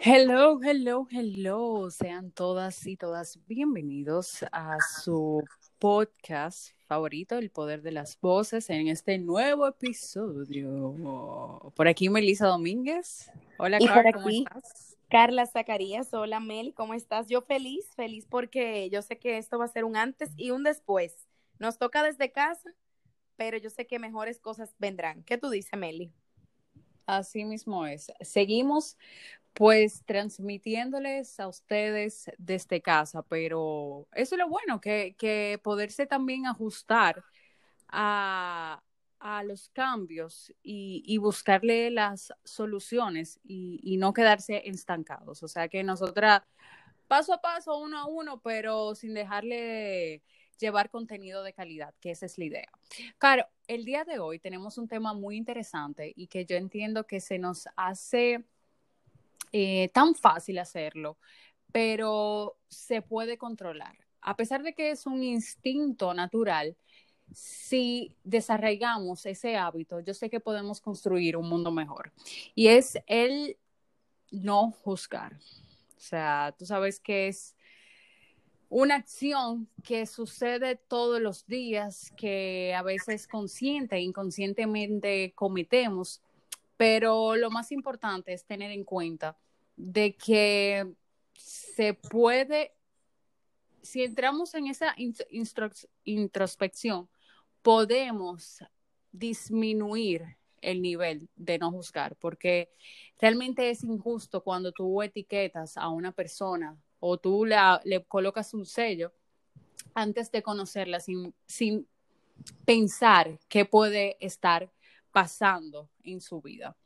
Hello, hello, hello. Sean todas y todas bienvenidos a su podcast favorito, El Poder de las Voces, en este nuevo episodio. Por aquí Melissa Domínguez. Hola, Carla, ¿cómo estás? Carla Zacarías, hola Mel, ¿cómo estás? Yo feliz, feliz porque yo sé que esto va a ser un antes y un después. Nos toca desde casa, pero yo sé que mejores cosas vendrán. ¿Qué tú dices, Meli? Así mismo es. Seguimos pues transmitiéndoles a ustedes desde casa, pero eso es lo bueno, que, que poderse también ajustar a, a los cambios y, y, buscarle las soluciones y, y, no quedarse estancados. O sea que nosotras paso a paso, uno a uno, pero sin dejarle llevar contenido de calidad, que esa es la idea. Claro, el día de hoy tenemos un tema muy interesante y que yo entiendo que se nos hace eh, tan fácil hacerlo, pero se puede controlar. A pesar de que es un instinto natural, si desarraigamos ese hábito, yo sé que podemos construir un mundo mejor. Y es el no juzgar. O sea, tú sabes que es una acción que sucede todos los días, que a veces consciente e inconscientemente cometemos, pero lo más importante es tener en cuenta de que se puede, si entramos en esa introspección, podemos disminuir el nivel de no juzgar, porque realmente es injusto cuando tú etiquetas a una persona o tú le colocas un sello antes de conocerla sin, sin pensar qué puede estar pasando en su vida.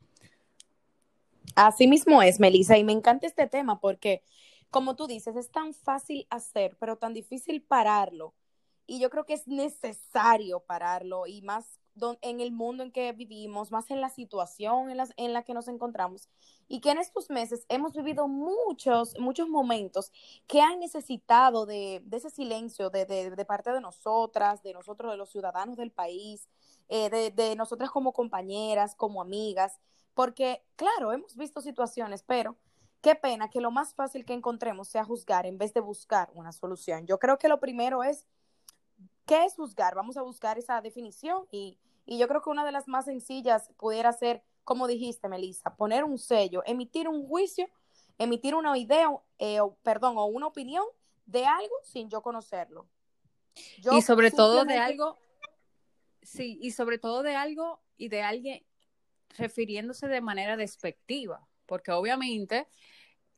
Así mismo es, Melissa, y me encanta este tema porque, como tú dices, es tan fácil hacer, pero tan difícil pararlo. Y yo creo que es necesario pararlo y más en el mundo en que vivimos, más en la situación en la, en la que nos encontramos, y que en estos meses hemos vivido muchos, muchos momentos que han necesitado de, ese silencio de, de, de, parte de nosotras, de nosotros, de los ciudadanos del país, eh, de, de nosotras como compañeras, como amigas, porque, claro, hemos visto situaciones, pero qué pena que lo más fácil que encontremos sea juzgar en vez de buscar una solución. Yo creo que lo primero es, ¿qué es juzgar? Vamos a buscar esa definición y, y yo creo que una de las más sencillas pudiera ser, como dijiste, Melissa, poner un sello, emitir un juicio, emitir una idea, eh, o, perdón, o una opinión de algo sin yo conocerlo. y sobre todo de algo, sí, y sobre todo de algo y de alguien refiriéndose de manera despectiva, porque obviamente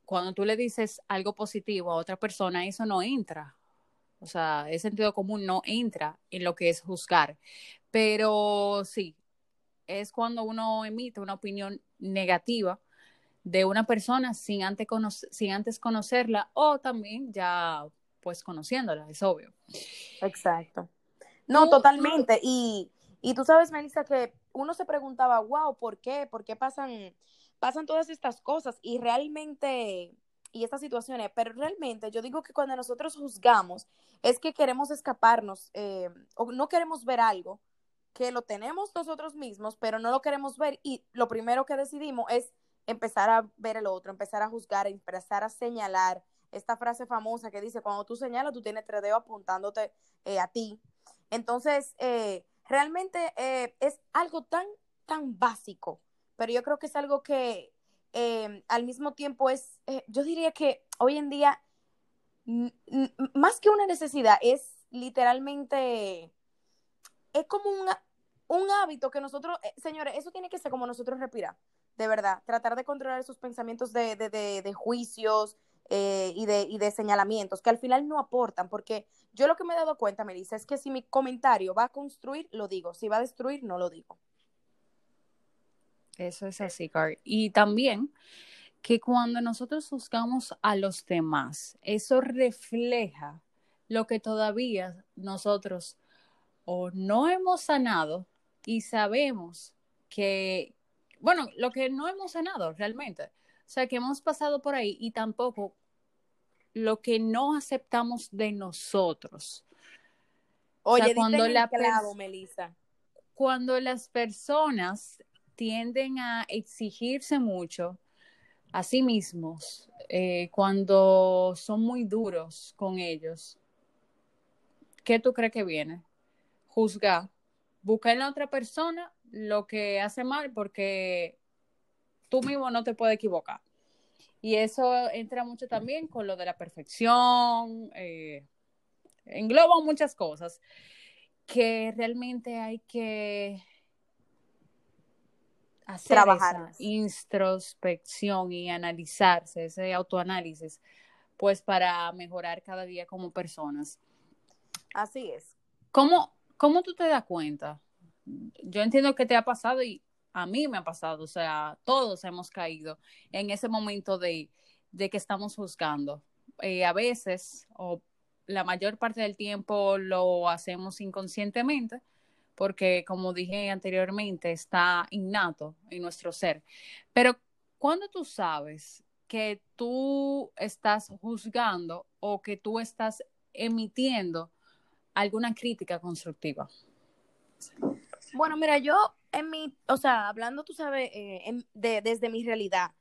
cuando tú le dices algo positivo a otra persona, eso no entra. O sea, el sentido común no entra en lo que es juzgar. Pero sí, es cuando uno emite una opinión negativa de una persona sin antes, sin antes conocerla o también ya pues conociéndola, es obvio. Exacto. No, totalmente. Y, y tú sabes, Melissa, que uno se preguntaba, wow, ¿por qué? ¿Por qué pasan, pasan todas estas cosas? Y realmente, y estas situaciones, pero realmente yo digo que cuando nosotros juzgamos es que queremos escaparnos eh, o no queremos ver algo que lo tenemos nosotros mismos, pero no lo queremos ver y lo primero que decidimos es empezar a ver el otro, empezar a juzgar, empezar a señalar. Esta frase famosa que dice, cuando tú señalas, tú tienes tres dedos apuntándote eh, a ti. Entonces, eh, realmente es algo tan, tan básico, pero yo creo que es algo que eh, al mismo tiempo es, eh, yo diría que hoy en día, más que una necesidad, es literalmente, es como un, hábito que nosotros, eh, señores, eso tiene que ser como nosotros respirar, de verdad, tratar de controlar esos pensamientos de, de, de, de juicios, eh, y, de, y de señalamientos que al final no aportan, porque yo lo que me he dado cuenta, Melissa, es que si mi comentario va a construir, lo digo, si va a destruir, no lo digo. Eso es así, Car. Y también que cuando nosotros juzgamos a los demás, eso refleja lo que todavía nosotros o no hemos sanado y sabemos que, bueno, lo que no hemos sanado realmente, o sea, que hemos pasado por ahí y tampoco lo que no aceptamos de nosotros. Oye, o sea, cuando la clavo, Melissa. Cuando las personas tienden a exigirse mucho a sí mismos eh, cuando son muy duros con ellos, ¿qué tú crees que viene? Juzgar, buscar en la otra persona lo que hace mal porque tú mismo no te puedes equivocar. Y eso entra mucho también con lo de la perfección, eh, engloba muchas cosas que realmente hay que hacer Trabajar. esa introspección y analizarse, ese autoanálisis, pues para mejorar cada día como personas. Así es. ¿Cómo, ¿Cómo tú te das cuenta? Yo entiendo que te ha pasado y a mí me ha pasado, o sea, todos hemos caído en ese momento de, de que estamos juzgando. Eh, a veces, o la mayor parte del tiempo lo hacemos inconscientemente, porque como dije anteriormente, está innato en nuestro ser. Pero cuando tú sabes que tú estás juzgando o que tú estás emitiendo alguna crítica constructiva. Bueno, mira, yo en mi, o sea, hablando, tú sabes, eh, en, de, desde mi realidad,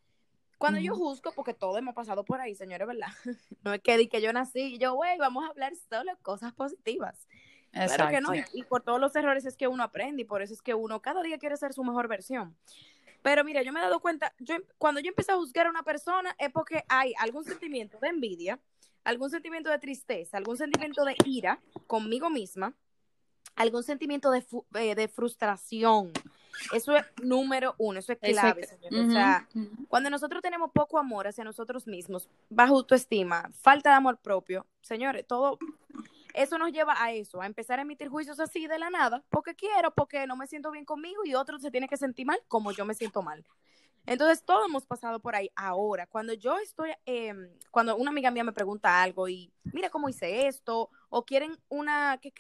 cuando yo juzgo, porque todo hemos pasado por ahí, señores, ¿verdad? No es que di que yo nací y yo, güey, vamos a hablar solo cosas positivas. Exacto. Claro que no, y por todos los errores es que uno aprende y por eso es que uno cada día quiere ser su mejor versión. Pero mira, yo me he dado cuenta, yo, cuando yo empecé a juzgar a una persona es porque hay algún sentimiento de envidia, algún sentimiento de tristeza, algún sentimiento de ira conmigo misma, algún sentimiento de, eh, de frustración. Eso es número uno, eso es clave, señor. O sea, cuando nosotros tenemos poco amor hacia nosotros mismos, bajo autoestima, falta de amor propio, señores, todo eso nos lleva a eso, a empezar a emitir juicios así de la nada, porque quiero, porque no me siento bien conmigo y otro se tiene que sentir mal como yo me siento mal. Entonces, todos hemos pasado por ahí. Ahora, cuando yo estoy, eh, cuando una amiga mía me pregunta algo y mira cómo hice esto, o quieren una, que,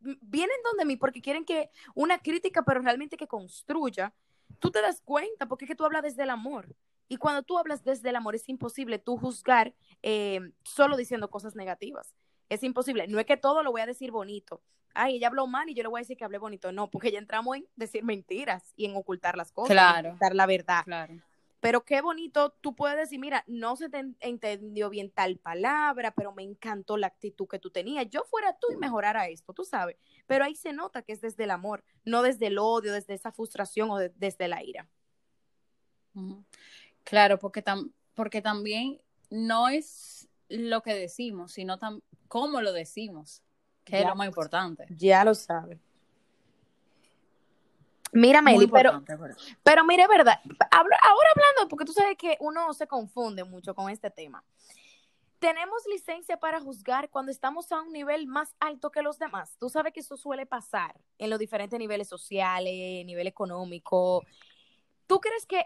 vienen donde mí porque quieren que una crítica, pero realmente que construya, tú te das cuenta porque es que tú hablas desde el amor. Y cuando tú hablas desde el amor es imposible tú juzgar eh, solo diciendo cosas negativas. Es imposible. No es que todo lo voy a decir bonito. Ay, ella habló mal y yo le voy a decir que hablé bonito. No, porque ya entramos en decir mentiras y en ocultar las cosas, claro. en ocultar la verdad. Claro. Pero qué bonito, tú puedes decir, mira, no se te entendió bien tal palabra, pero me encantó la actitud que tú tenías. Yo fuera tú y mejorara esto, tú sabes. Pero ahí se nota que es desde el amor, no desde el odio, desde esa frustración o de, desde la ira. Claro, porque, tam porque también no es lo que decimos, sino tam cómo lo decimos, que ya, es lo más importante. Ya lo sabes. Mira, Meli, pero, pero mire, verdad, ahora hablando, porque tú sabes que uno se confunde mucho con este tema. Tenemos licencia para juzgar cuando estamos a un nivel más alto que los demás. Tú sabes que eso suele pasar en los diferentes niveles sociales, nivel económico. ¿Tú crees que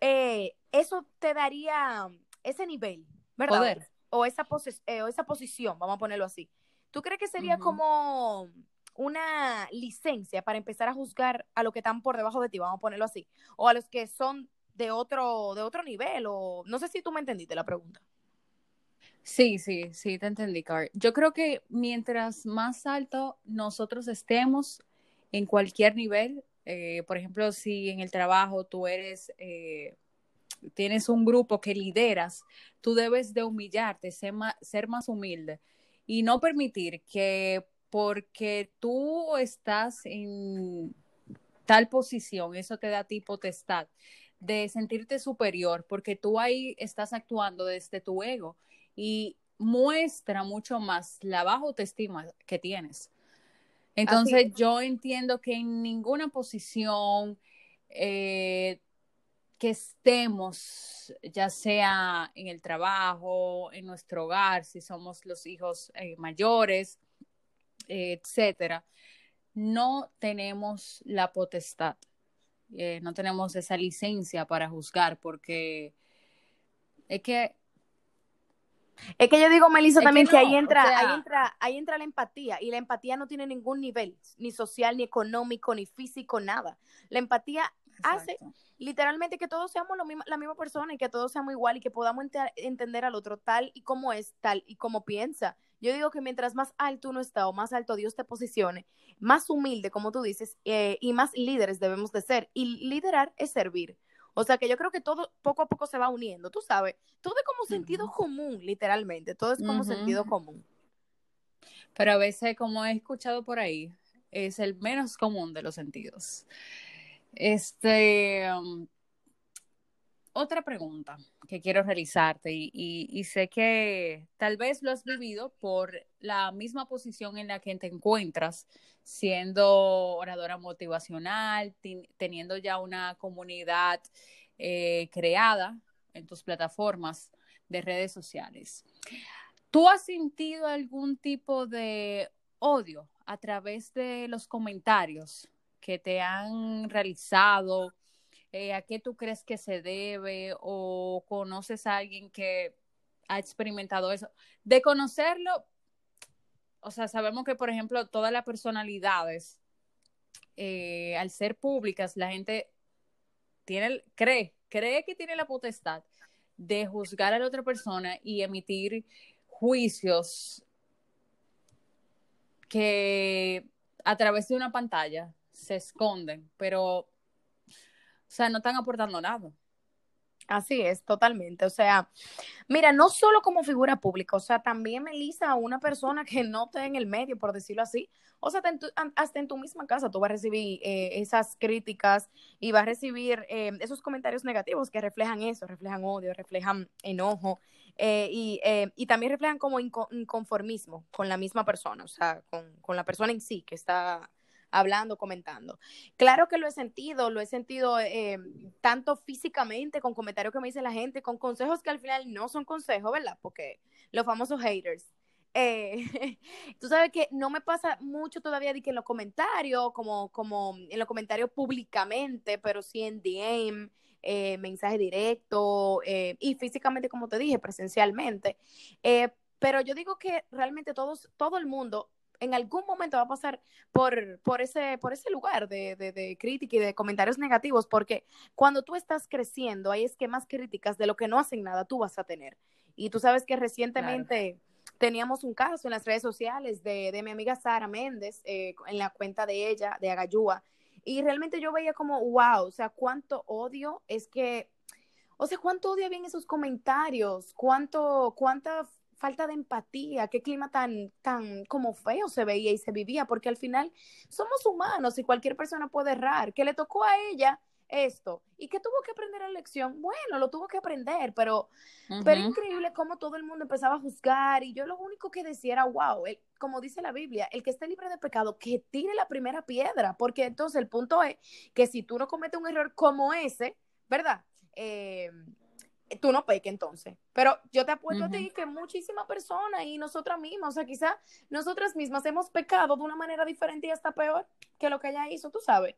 eh, eso te daría ese nivel, verdad? Poder. O esa, eh, o esa posición, vamos a ponerlo así. ¿Tú crees que sería uh -huh. como una licencia para empezar a juzgar a los que están por debajo de ti, vamos a ponerlo así, o a los que son de otro, de otro nivel, o no sé si tú me entendiste la pregunta. Sí, sí, sí, te entendí, Car. Yo creo que mientras más alto nosotros estemos en cualquier nivel, eh, por ejemplo, si en el trabajo tú eres, eh, tienes un grupo que lideras, tú debes de humillarte, ser más, ser más humilde y no permitir que porque tú estás en tal posición, eso te da a ti potestad de sentirte superior, porque tú ahí estás actuando desde tu ego y muestra mucho más la baja autoestima que tienes. Entonces yo entiendo que en ninguna posición eh, que estemos, ya sea en el trabajo, en nuestro hogar, si somos los hijos eh, mayores, etcétera, no tenemos la potestad, eh, no tenemos esa licencia para juzgar, porque es que es que yo digo, Melissa, también que, no, que ahí entra, o sea, ahí entra, ahí entra la empatía, y la empatía no tiene ningún nivel, ni social, ni económico, ni físico, nada. La empatía hace literalmente que todos seamos lo mismo, la misma persona y que todos seamos igual y que podamos entender al otro tal y como es, tal y como piensa. Yo digo que mientras más alto uno está o más alto Dios te posicione, más humilde, como tú dices, eh, y más líderes debemos de ser. Y liderar es servir. O sea que yo creo que todo poco a poco se va uniendo, tú sabes, todo es como sentido común, literalmente, todo es como sentido común. Pero a veces, como he escuchado por ahí, es el menos común de los sentidos. Este, um, otra pregunta que quiero realizarte y, sé que tal vez lo has vivido por la misma posición en la que te encuentras, siendo oradora motivacional, teniendo ya una comunidad eh, creada en tus plataformas de redes sociales. ¿Tú has sentido algún tipo de odio a través de los comentarios que te han realizado? Eh, ¿A qué tú crees que se debe? ¿O conoces a alguien que ha experimentado eso? De conocerlo, o sea, sabemos que, por ejemplo, todas las personalidades, eh, al ser públicas, la gente tiene, cree, cree que tiene la potestad de juzgar a la otra persona y emitir juicios que a través de una pantalla se esconden, pero, o sea, no están aportando nada. Así es, totalmente. O sea, mira, no solo como figura pública, o sea, también Melissa, una persona que no está en el medio, por decirlo así, o sea, hasta en tu misma casa tú vas a recibir eh, esas críticas y vas a recibir eh, esos comentarios negativos que reflejan eso, reflejan odio, reflejan enojo eh, y, y, también reflejan como inconformismo con la misma persona, o sea, con, con la persona en sí que está hablando, comentando. Claro que lo he sentido, lo he sentido eh, tanto físicamente con comentarios que me dice la gente, con consejos que al final no son consejos, ¿verdad? Porque los famosos haters. Eh, tú sabes que no me pasa mucho todavía de que en los comentarios, como, como en los comentarios públicamente, pero sí en DM, eh, mensaje directo y físicamente, como te dije, presencialmente. pero yo digo que realmente todos, todo el mundo en algún momento va a pasar por, por, ese, por ese lugar de, de, crítica y de comentarios negativos, porque cuando tú estás creciendo, hay es que más críticas de lo que no hacen nada tú vas a tener. Y tú sabes que recientemente teníamos un caso en las redes sociales de, de mi amiga Sara Méndez, eh, en la cuenta de ella, de Agayúa, y realmente yo veía como, wow, o sea, cuánto odio es que, o sea, cuánto odio había en esos comentarios, cuánto, cuánta falta de empatía, qué clima tan, tan como feo se veía y se vivía, porque al final somos humanos y cualquier persona puede errar, que le tocó a ella esto y que tuvo que aprender la lección, bueno, lo tuvo que aprender, pero, pero increíble cómo todo el mundo empezaba a juzgar y yo lo único que decía era, wow, como dice la Biblia, el que esté libre de pecado, que tire la primera piedra, porque entonces el punto es que si tú no cometes un error como ese, ¿verdad? Eh, tú no peques entonces. Pero yo te apuesto a ti que muchísimas personas y nosotras mismas, o sea, quizás nosotras mismas hemos pecado de una manera diferente y hasta peor que lo que ella hizo, tú sabes.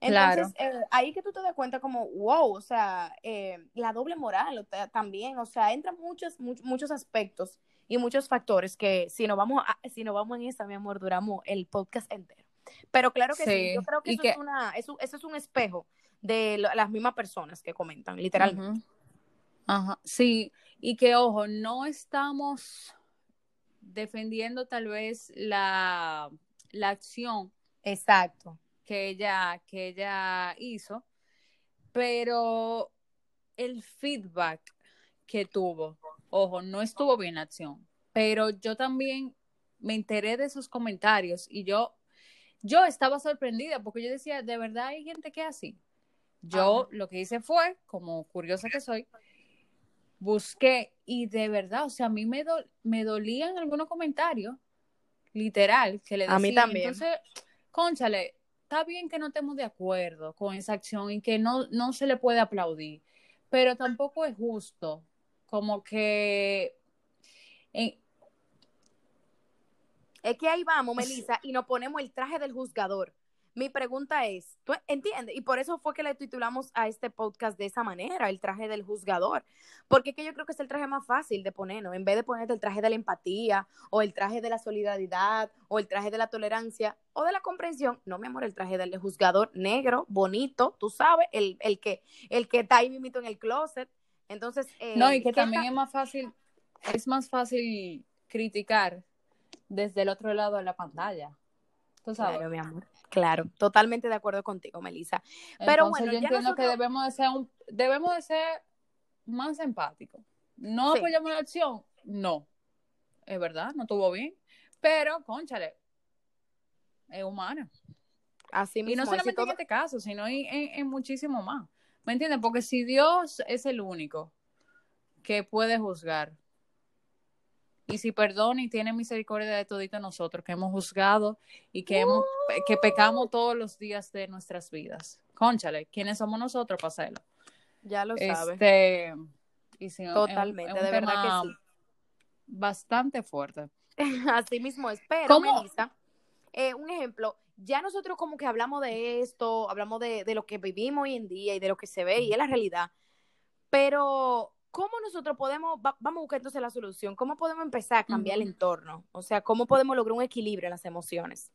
Entonces, eh, ahí que tú te das cuenta como, wow, o sea, eh, la doble moral también, o sea, entran muchos, muchos aspectos y muchos factores que si no vamos a, si no vamos en esta, mi amor, duramos el podcast entero. Pero claro que sí, yo creo que, eso, Es una, eso, es un espejo de las mismas personas que comentan, literalmente. Ajá, sí, y que ojo, no estamos defendiendo tal vez la, la acción. Exacto. Que ella, que ella hizo, pero el feedback que tuvo, ojo, no estuvo bien la acción, pero yo también me enteré de esos comentarios y yo, yo estaba sorprendida porque yo decía, de verdad hay gente que así. Yo lo que hice fue, como curiosa que soy, busqué y de verdad, o sea, a mí me, me dolían algunos comentarios, literal, que le decían. A mí también. Entonces, conchale, está bien que no estemos de acuerdo con esa acción y que no, no se le puede aplaudir, pero tampoco es justo, como que... es que ahí vamos, Melissa, y nos ponemos el traje del juzgador. Mi pregunta es, ¿tú entiendes? Y por eso fue que le titulamos a este podcast de esa manera, el traje del juzgador, porque que yo creo que es el traje más fácil de ponernos, en vez de ponerte el traje de la empatía o el traje de la solidaridad o el traje de la tolerancia o de la comprensión, no, mi amor, el traje del juzgador negro, bonito, tú sabes, el, el que, el que está ahí mismito en el closet. Entonces, eh, no, y que también es más fácil, es más fácil criticar desde el otro lado de la pantalla. Tú sabes. Claro, mi amor. Claro, totalmente de acuerdo contigo, Melissa. Pero bueno, yo entiendo que debemos de ser un, debemos de ser más empáticos. No apoyamos la acción, no. Es verdad, no estuvo bien. Pero, conchale, es humana. Así mismo. Y no solamente en este caso, sino en, en muchísimo más. ¿Me entiendes? Porque si Dios es el único que puede juzgar, y si perdona y tiene misericordia de todito nosotros que hemos juzgado y que hemos que pecamos todos los días de nuestras vidas. Conchale, ¿quiénes somos nosotros para hacerlo? Ya lo este, Totalmente, de verdad que sí. Bastante fuerte. Así mismo es. Pero, Melissa, eh, un ejemplo, ya nosotros como que hablamos de esto, hablamos de, de, lo que vivimos hoy en día y de lo que se ve y es la realidad. Pero ¿cómo nosotros podemos, vamos a buscar entonces la solución? ¿Cómo podemos empezar a cambiar el entorno? O sea, ¿cómo podemos lograr un equilibrio en las emociones?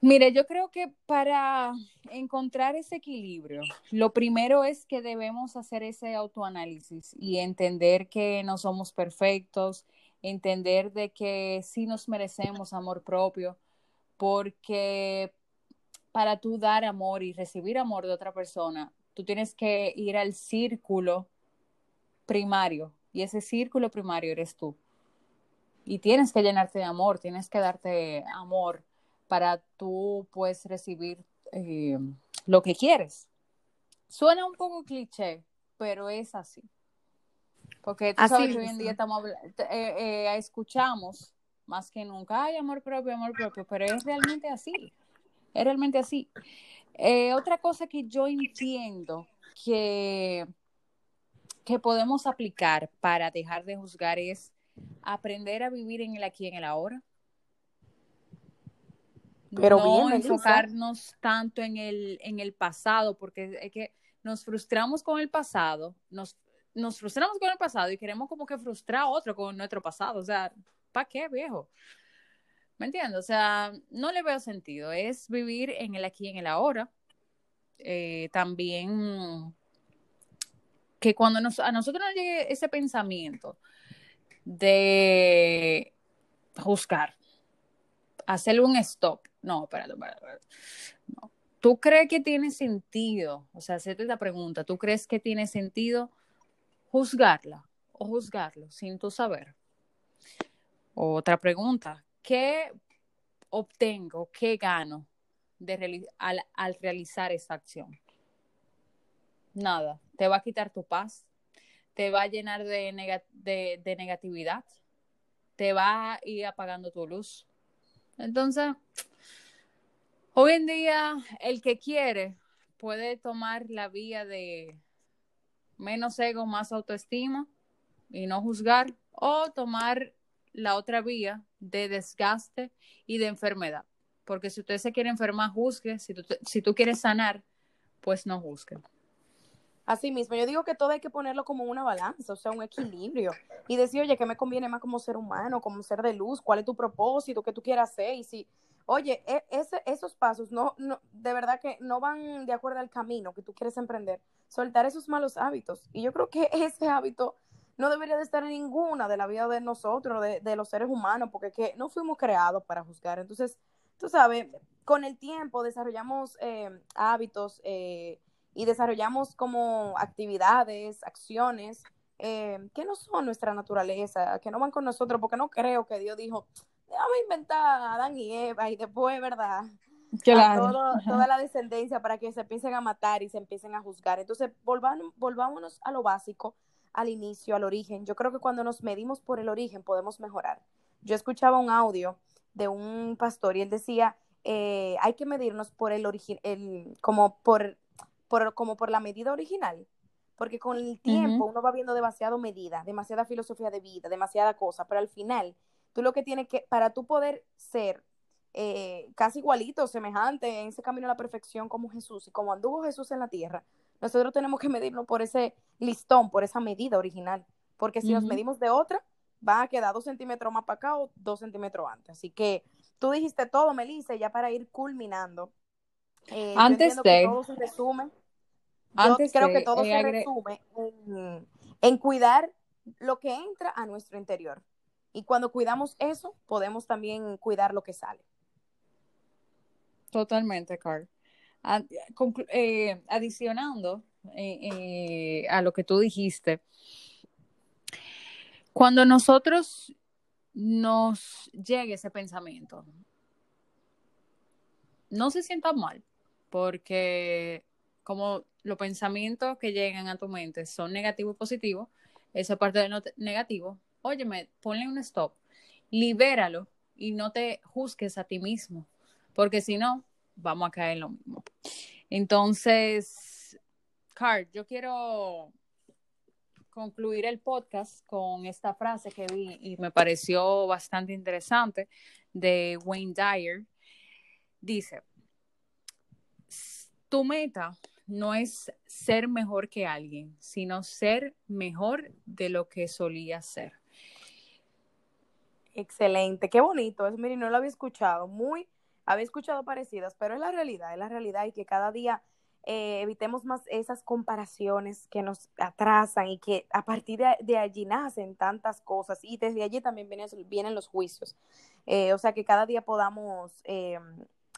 Mire, yo creo que para encontrar ese equilibrio, lo primero es que debemos hacer ese autoanálisis y entender que no somos perfectos, entender de que sí nos merecemos amor propio, porque para tú dar amor y recibir amor de otra persona, tú tienes que ir al círculo primario y ese círculo primario eres tú. Y tienes que llenarte de amor, tienes que darte amor para tú pues recibir eh, lo que quieres. Suena un poco cliché, pero es así. Porque tú sabes que hoy en día estamos eh, eh, escuchamos más que nunca, hay amor propio, amor propio, pero es realmente así. Es realmente así. otra cosa que yo entiendo que que podemos aplicar para dejar de juzgar es aprender a vivir en el aquí y en el ahora. Pero no enfocarnos tanto en el, en el pasado, porque es que nos frustramos con el pasado, nos, nos frustramos con el pasado y queremos como que frustrar a otro con nuestro pasado. O sea, ¿para qué, viejo? ¿Me entiendes? O sea, no le veo sentido. Es vivir en el aquí y en el ahora. Eh, también que cuando a nosotros nos llegue ese pensamiento de juzgar, hacerle un stop. No, espérate, espérate, No. ¿Tú crees que tiene sentido? O sea, hacerte esta pregunta, ¿tú crees que tiene sentido juzgarla o juzgarlo sin tu saber? Otra pregunta, ¿qué obtengo, qué gano de al realizar esa acción? Nada, te va a quitar tu paz, te va a llenar de, negatividad, te va a ir apagando tu luz. Entonces, hoy en día, el que quiere puede tomar la vía de menos ego, más autoestima y no juzgar, o tomar la otra vía de desgaste y de enfermedad. Porque si usted se quiere enfermar, juzgue. Si tú, si tú quieres sanar, pues no juzgue. Así mismo, yo digo que todo hay que ponerlo como una balanza, o sea, un equilibrio. Y decir, oye, ¿qué me conviene más como ser humano, como ser de luz? ¿Cuál es tu propósito? ¿Qué tú quieres hacer? Y si, oye, e, esos pasos no, no, de verdad que no van de acuerdo al camino que tú quieres emprender. Soltar esos malos hábitos. Y yo creo que ese hábito no debería de estar en ninguna de la vida de nosotros, de, de los seres humanos, porque que no fuimos creados para juzgar. Entonces, tú sabes, con el tiempo desarrollamos eh, hábitos, eh, y desarrollamos como actividades, acciones eh, que no son nuestra naturaleza, que no van con nosotros, porque no creo que Dios dijo, déjame inventar a Adán y Eva y después, ¿verdad? Claro. toda la descendencia para que se empiecen a matar y se empiecen a juzgar. Entonces, volvámonos a lo básico, al inicio, al origen. Yo creo que cuando nos medimos por el origen podemos mejorar. Yo escuchaba un audio de un pastor y él decía, eh, hay que medirnos por el origen, como por como por la medida original. Porque con el tiempo uno va viendo demasiado medida, demasiada filosofía de vida, demasiada cosa, pero al final, tú lo que tienes que, para tú poder ser eh, casi igualito, semejante, en ese camino a la perfección como Jesús y como anduvo Jesús en la tierra, nosotros tenemos que medirnos por ese listón, por esa medida original, porque si nos medimos de otra, va a quedar dos centímetros más para acá o dos centímetros antes. Así que tú dijiste todo, Melissa, ya para ir culminando. Eh, antes de... todo se resume. Antes creo que todo eh, se resume en cuidar lo que entra a nuestro interior. Y cuando cuidamos eso, podemos también cuidar lo que sale. Totalmente, Carl. Eh, adicionando eh, eh, a lo que tú dijiste, cuando nosotros nos llegue ese pensamiento, no se sienta mal, porque como los pensamientos que llegan a tu mente son negativos y positivos, esa parte de no negativo, óyeme, ponle un stop, libéralo y no te juzgues a ti mismo, porque si no, vamos a caer en lo mismo. Entonces, Card, yo quiero concluir el podcast con esta frase que vi y me pareció bastante interesante de Wayne Dyer. Dice, tu meta no es ser mejor que alguien, sino ser mejor de lo que solía ser. Excelente, qué bonito. Es, mire, no lo había escuchado. Muy, había escuchado parecidas, pero es la realidad, es la realidad y que cada día eh, evitemos más esas comparaciones que nos atrasan y que a partir de, allí nacen tantas cosas y desde allí también vienen, los juicios. Eh, o sea, que cada día podamos eh,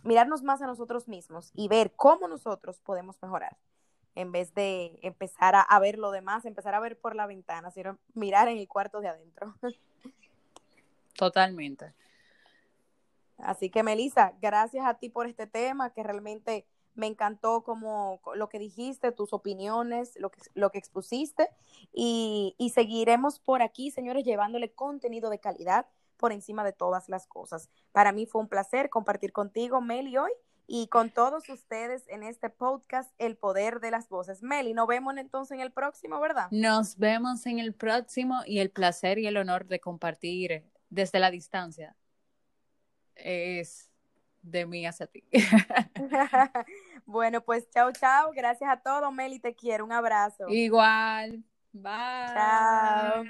mirarnos más a nosotros mismos y ver cómo nosotros podemos mejorar en vez de empezar a, ver lo demás, empezar a ver por la ventana, sino mirar en el cuarto de adentro. Totalmente. Así que, Melissa, gracias a ti por este tema, que realmente me encantó como lo que dijiste, tus opiniones, lo que, lo que expusiste, y, y seguiremos por aquí, señores, llevándole contenido de calidad por encima de todas las cosas. Para mí fue un placer compartir contigo, Meli, hoy y con todos ustedes en este podcast, El Poder de las Voces. Meli, nos vemos entonces en el próximo, ¿verdad? Nos vemos en el próximo y el placer y el honor de compartir desde la distancia es de mí hacia ti. bueno, pues chao, chao. Gracias a todos, Meli, te quiero. Un abrazo. Igual. Bye. Chao.